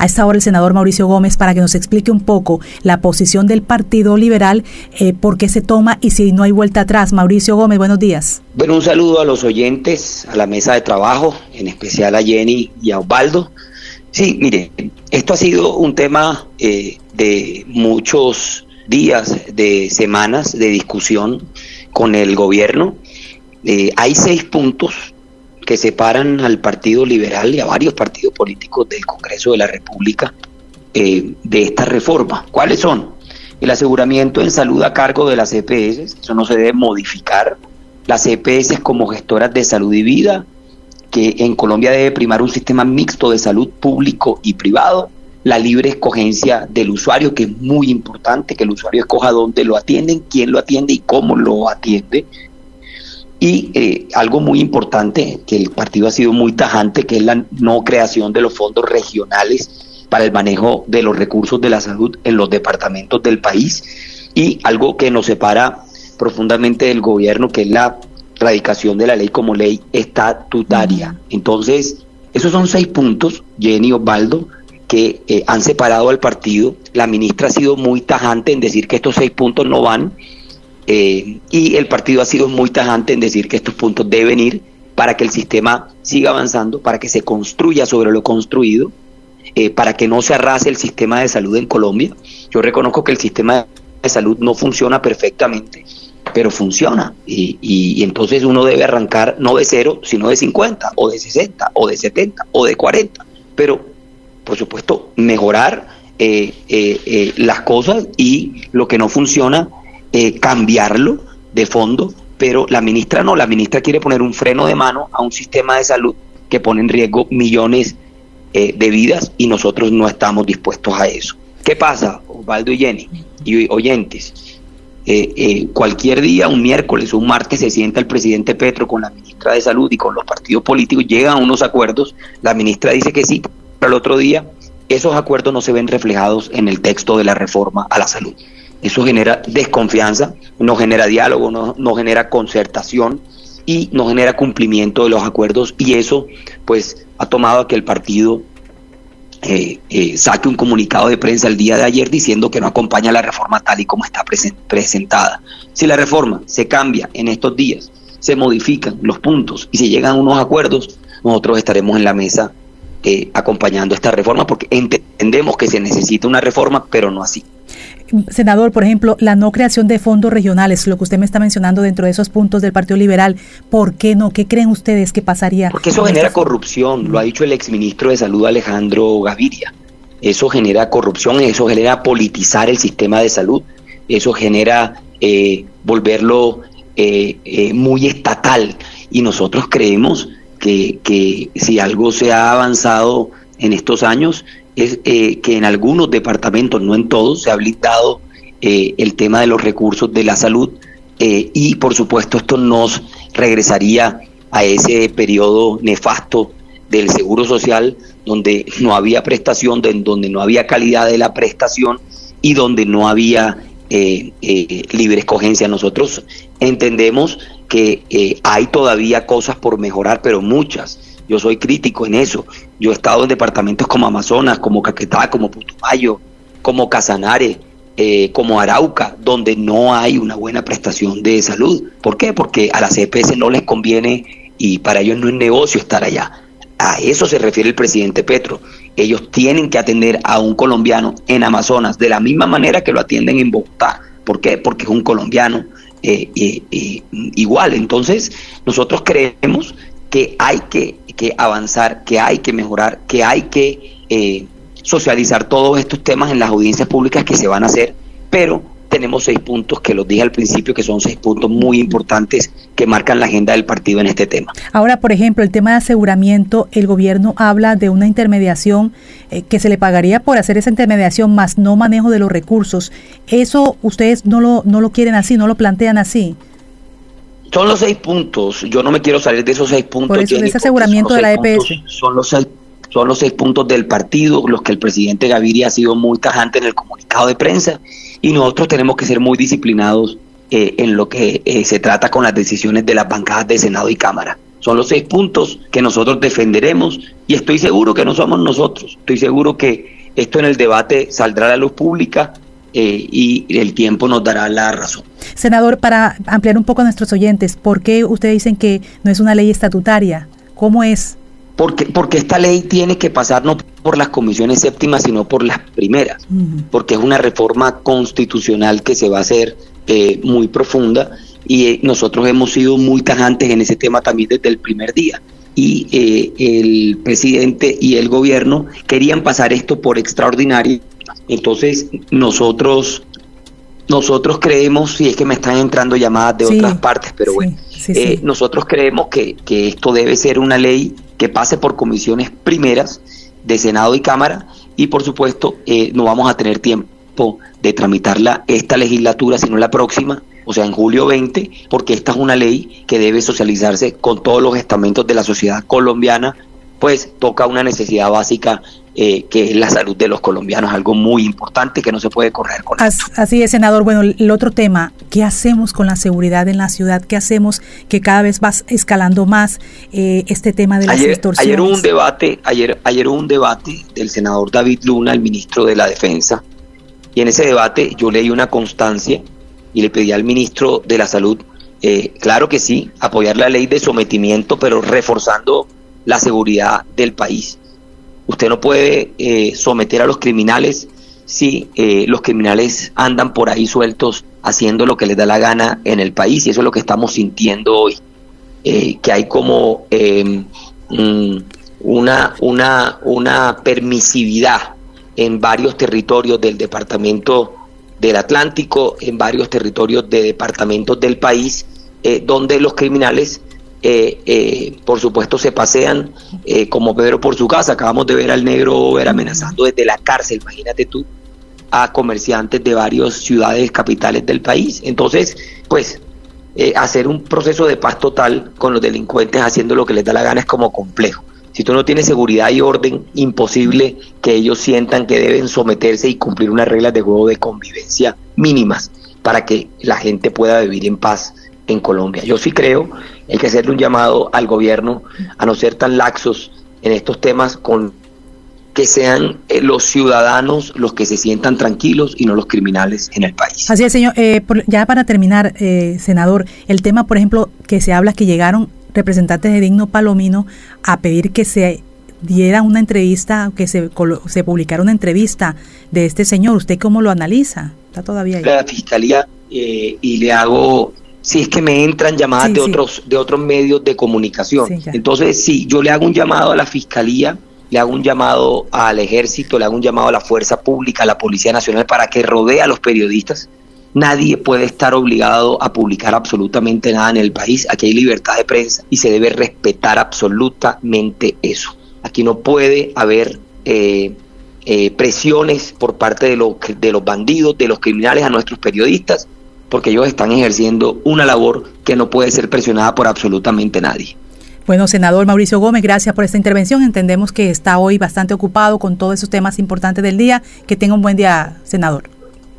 a esta hora el senador Mauricio Gómez para que nos explique un poco la posición del Partido Liberal, eh, por qué se toma y si no hay vuelta atrás. Mauricio Gómez, buenos días. Bueno, un saludo a los oyentes, a la mesa de trabajo, en especial a Jenny y a Osvaldo. Sí, mire, esto ha sido un tema eh, de muchos días, de semanas de discusión con el gobierno. Eh, hay seis puntos que separan al Partido Liberal y a varios partidos políticos del Congreso de la República eh, de esta reforma. ¿Cuáles son? El aseguramiento en salud a cargo de las EPS, eso no se debe modificar. Las EPS como gestoras de salud y vida, que en Colombia debe primar un sistema mixto de salud público y privado, la libre escogencia del usuario, que es muy importante, que el usuario escoja dónde lo atienden, quién lo atiende y cómo lo atiende. Y eh, algo muy importante, que el partido ha sido muy tajante, que es la no creación de los fondos regionales para el manejo de los recursos de la salud en los departamentos del país. Y algo que nos separa profundamente del gobierno, que es la radicación de la ley como ley estatutaria. Entonces, esos son seis puntos, Jenny Osvaldo, que eh, han separado al partido. La ministra ha sido muy tajante en decir que estos seis puntos no van eh, y el partido ha sido muy tajante en decir que estos puntos deben ir para que el sistema siga avanzando, para que se construya sobre lo construido, eh, para que no se arrase el sistema de salud en Colombia. Yo reconozco que el sistema de salud no funciona perfectamente, pero funciona. Y, entonces uno debe arrancar no de cero, sino de 50, o de 60, o de 70, o de 40. Pero, por supuesto, mejorar eh, eh, eh, las cosas y lo que no funciona, cambiarlo de fondo. Pero la ministra no, la ministra quiere poner un freno de mano a un sistema de salud que pone en riesgo millones de vidas y nosotros no estamos dispuestos a eso. ¿Qué pasa, Osvaldo y Jenny y oyentes? Eh, eh, cualquier día, un miércoles o un martes, se sienta el presidente Petro con la ministra de Salud y con los partidos políticos, llegan a unos acuerdos, la ministra dice que sí, pero el otro día esos acuerdos no se ven reflejados en el texto de la reforma a la salud. Eso genera desconfianza, no genera diálogo, no, no genera concertación y no genera cumplimiento de los acuerdos y eso pues ha tomado a que el partido eh, eh, saque un comunicado de prensa el día de ayer diciendo que no acompaña la reforma tal y como está presentada. Si la reforma se cambia en estos días, se modifican los puntos y se llegan a unos acuerdos, nosotros estaremos en la mesa eh, acompañando esta reforma porque entendemos que se necesita una reforma, pero no así. Senador, por ejemplo, la no creación de fondos regionales, lo que usted me está mencionando dentro de esos puntos del Partido Liberal, ¿por qué no? ¿Qué creen ustedes que pasaría? Porque eso genera corrupción, lo ha dicho el exministro de Salud Alejandro Gaviria. Eso genera corrupción, eso genera politizar el sistema de salud, eso genera eh, volverlo eh, eh, muy estatal. Y nosotros creemos que, que si algo se ha avanzado en estos años es eh, que en algunos departamentos, no en todos, se ha blindado eh, el tema de los recursos de la salud eh, y por supuesto esto nos regresaría a ese periodo nefasto del seguro social donde no había prestación, donde no había calidad de la prestación y donde no había libre escogencia. Nosotros entendemos que hay todavía cosas por mejorar, pero muchas yo soy crítico en eso. Yo he estado en departamentos como Amazonas, como Caquetá, como Putumayo, como Casanare, eh, como Arauca, donde no hay una buena prestación de salud. ¿Por qué? Porque a las EPS no les conviene y para ellos no es negocio estar allá. A eso se refiere el presidente Petro. Ellos tienen que atender a un colombiano en Amazonas de la misma manera que lo atienden en Bogotá. ¿Por qué? Porque es un colombiano eh, eh, igual. Entonces, nosotros creemos que hay que, avanzar, que hay que mejorar, que hay que eh, socializar todos estos temas en las audiencias públicas que se van a hacer, pero tenemos seis puntos que los dije al principio, que son seis puntos muy importantes que marcan la agenda del partido en este tema. Ahora, por ejemplo, el tema de aseguramiento, el gobierno habla de una intermediación eh, que se le pagaría por hacer esa intermediación más no manejo de los recursos. ¿Eso ustedes no lo, no lo quieren así, no lo plantean así? Son los seis puntos. Yo no me quiero salir de esos seis puntos. Por eso, ese aseguramiento de la EPS. son los seis son los seis puntos del partido, los que el presidente Gaviria ha sido muy tajante en el comunicado de prensa, y nosotros tenemos que ser muy disciplinados eh, en lo que eh, se trata con las decisiones de las bancadas de Senado y Cámara. Son los seis puntos que nosotros defenderemos y estoy seguro que no somos nosotros. Estoy seguro que esto en el debate saldrá a la luz pública eh, y el tiempo nos dará la razón. Senador, para ampliar un poco a nuestros oyentes, ¿por qué ustedes dicen que no es una ley estatutaria? ¿Cómo es? Porque, porque esta ley tiene que pasar no por las comisiones séptimas, sino por las primeras, porque es una reforma constitucional que se va a hacer eh, muy profunda y eh, nosotros hemos sido muy tajantes en ese tema también desde el primer día. Y eh, el presidente y el gobierno querían pasar esto por extraordinario. Entonces nosotros nosotros creemos, si es que me están entrando llamadas de otras partes, pero bueno, nosotros creemos que, que esto debe ser una ley que pase por comisiones primeras de Senado y Cámara y por supuesto eh, no vamos a tener tiempo de tramitarla esta legislatura, sino la próxima, o sea, en julio 20, porque esta es una ley que debe socializarse con todos los estamentos de la sociedad colombiana, pues toca una necesidad básica eh, que es la salud de los colombianos, algo muy importante que no se puede correr con As, Así es, senador. Bueno, el otro tema, ¿qué hacemos con la seguridad en la ciudad? ¿Qué hacemos que cada vez va escalando más eh, este tema de las ayer, extorsiones? Ayer hubo un debate, ayer, ayer hubo un debate del senador David Luna, el ministro de la Defensa, y en ese debate yo leí una constancia y le pedí al ministro de la Salud, eh, claro que sí, apoyar la ley de sometimiento, pero reforzando la seguridad del país. Usted no puede eh, someter a los criminales si eh, los criminales andan por ahí sueltos haciendo lo que les da la gana en el país y eso es lo que estamos sintiendo hoy. Eh, que hay como em, mm, una, una, una permisividad en varios territorios del departamento del Atlántico, en varios territorios de departamentos del país, donde los criminales eh, eh, por supuesto se pasean eh, como Pedro por su casa. Acabamos de ver al negro ver amenazando desde la cárcel, imagínate tú, a comerciantes de varias ciudades capitales del país. Entonces, pues, hacer un proceso de paz total con los delincuentes haciendo lo que les da la gana es como complejo. Si tú no tienes seguridad y orden, imposible que ellos sientan que deben someterse y cumplir unas reglas de juego de convivencia mínimas para que la gente pueda vivir en paz en Colombia. Yo sí creo, hay que hacerle un llamado al gobierno a no ser tan laxos en estos temas con que sean eh, los ciudadanos los que se sientan tranquilos y no los criminales en el país. Así es, señor. Eh, ya para terminar, eh, senador, el tema, por ejemplo, que se habla que llegaron representantes de Digno Palomino a pedir que se diera una entrevista, que se, se publicara una entrevista de este señor. ¿Usted cómo lo analiza? Está todavía ahí. La fiscalía, y le hago si es que me entran llamadas de otros de otros medios de comunicación. Entonces, sí, yo le hago un llamado a la fiscalía, le hago un llamado al ejército, le hago un llamado a la fuerza pública, a la Policía Nacional para que rodee a los periodistas. Nadie puede estar obligado a publicar absolutamente nada en el país. Aquí hay libertad de prensa y se debe respetar absolutamente eso. Aquí no puede haber eh, eh, presiones por parte de los, de los bandidos, de los criminales a nuestros periodistas porque ellos están ejerciendo una labor que no puede ser presionada por absolutamente nadie. Bueno, senador Mauricio Gómez, gracias por esta intervención. Entendemos que está hoy bastante ocupado con todos esos temas importantes del día. Que tenga un buen día, senador.